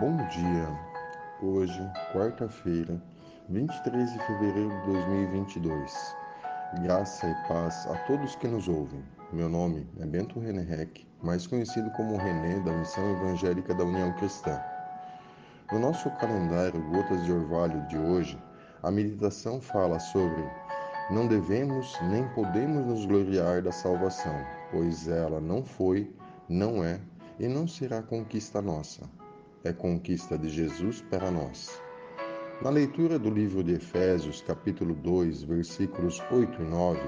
Bom dia. Hoje, quarta-feira, 23 de fevereiro de 2022. Graça e paz a todos que nos ouvem. Meu nome é Bento René mais conhecido como René da Missão Evangélica da União Cristã. No nosso calendário Gotas de Orvalho de hoje, a meditação fala sobre não devemos nem podemos nos gloriar da salvação, pois ela não foi, não é e não será conquista nossa é conquista de Jesus para nós. Na leitura do livro de Efésios, capítulo 2, versículos 8 e 9,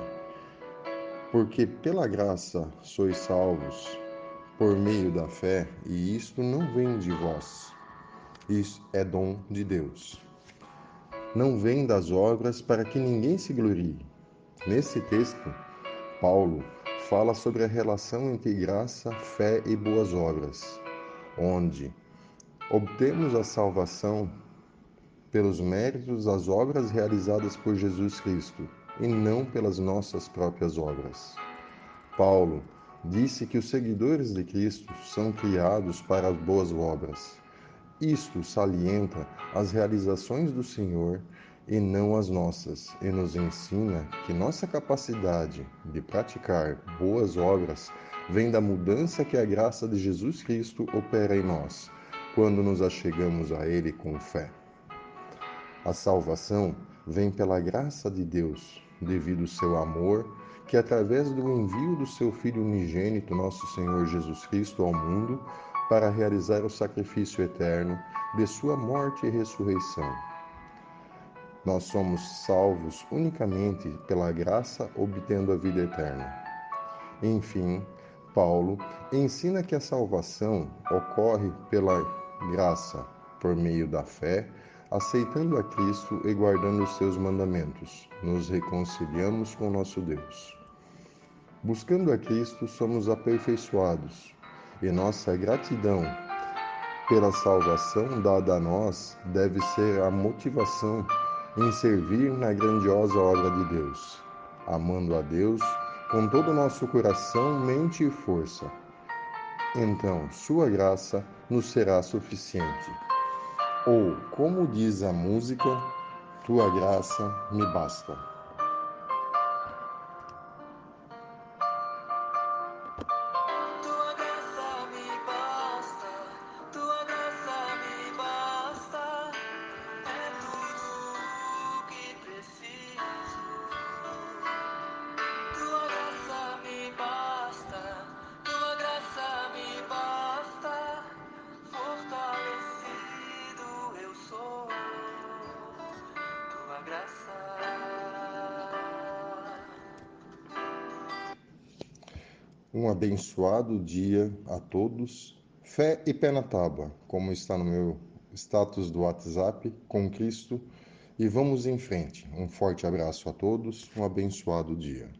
porque pela graça sois salvos por meio da fé, e isto não vem de vós, isso é dom de Deus. Não vem das obras para que ninguém se glorie. Nesse texto, Paulo fala sobre a relação entre graça, fé e boas obras, onde Obtemos a salvação pelos méritos das obras realizadas por Jesus Cristo e não pelas nossas próprias obras. Paulo disse que os seguidores de Cristo são criados para as boas obras. Isto salienta as realizações do Senhor e não as nossas, e nos ensina que nossa capacidade de praticar boas obras vem da mudança que a graça de Jesus Cristo opera em nós quando nos achegamos a Ele com fé. A salvação vem pela graça de Deus, devido ao seu amor, que através do envio do seu Filho unigênito, nosso Senhor Jesus Cristo, ao mundo, para realizar o sacrifício eterno de sua morte e ressurreição. Nós somos salvos unicamente pela graça, obtendo a vida eterna. Enfim, Paulo ensina que a salvação ocorre pela graça por meio da fé, aceitando a Cristo e guardando os seus mandamentos, nos reconciliamos com nosso Deus. Buscando a Cristo, somos aperfeiçoados, e nossa gratidão pela salvação dada a nós deve ser a motivação em servir na grandiosa obra de Deus, amando a Deus com todo o nosso coração, mente e força então sua graça nos será suficiente. Ou, como diz a música, tua graça me basta. Um abençoado dia a todos. Fé e pé na tábua, como está no meu status do WhatsApp, com Cristo. E vamos em frente. Um forte abraço a todos. Um abençoado dia.